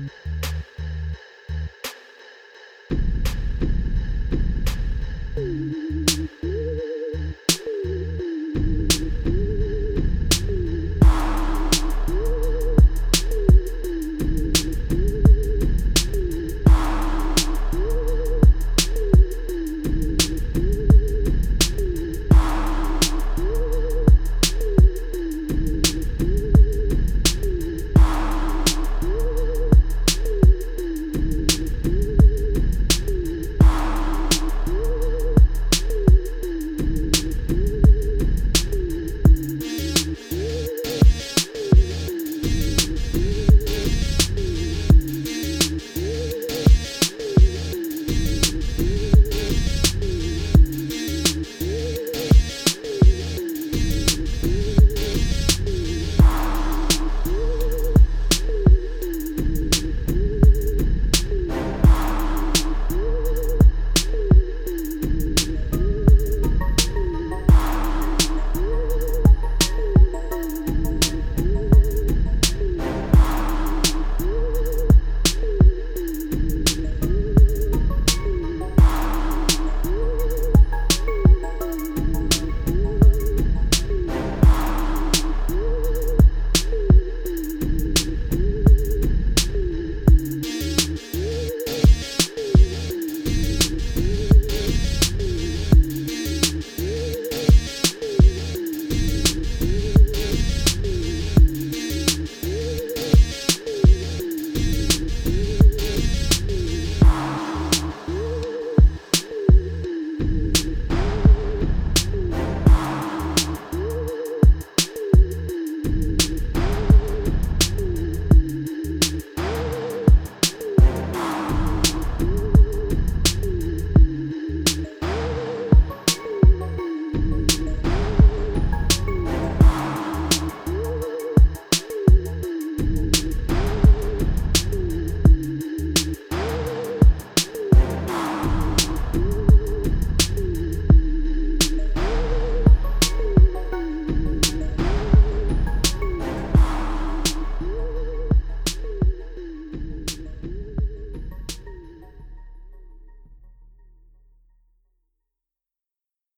Mm-hmm.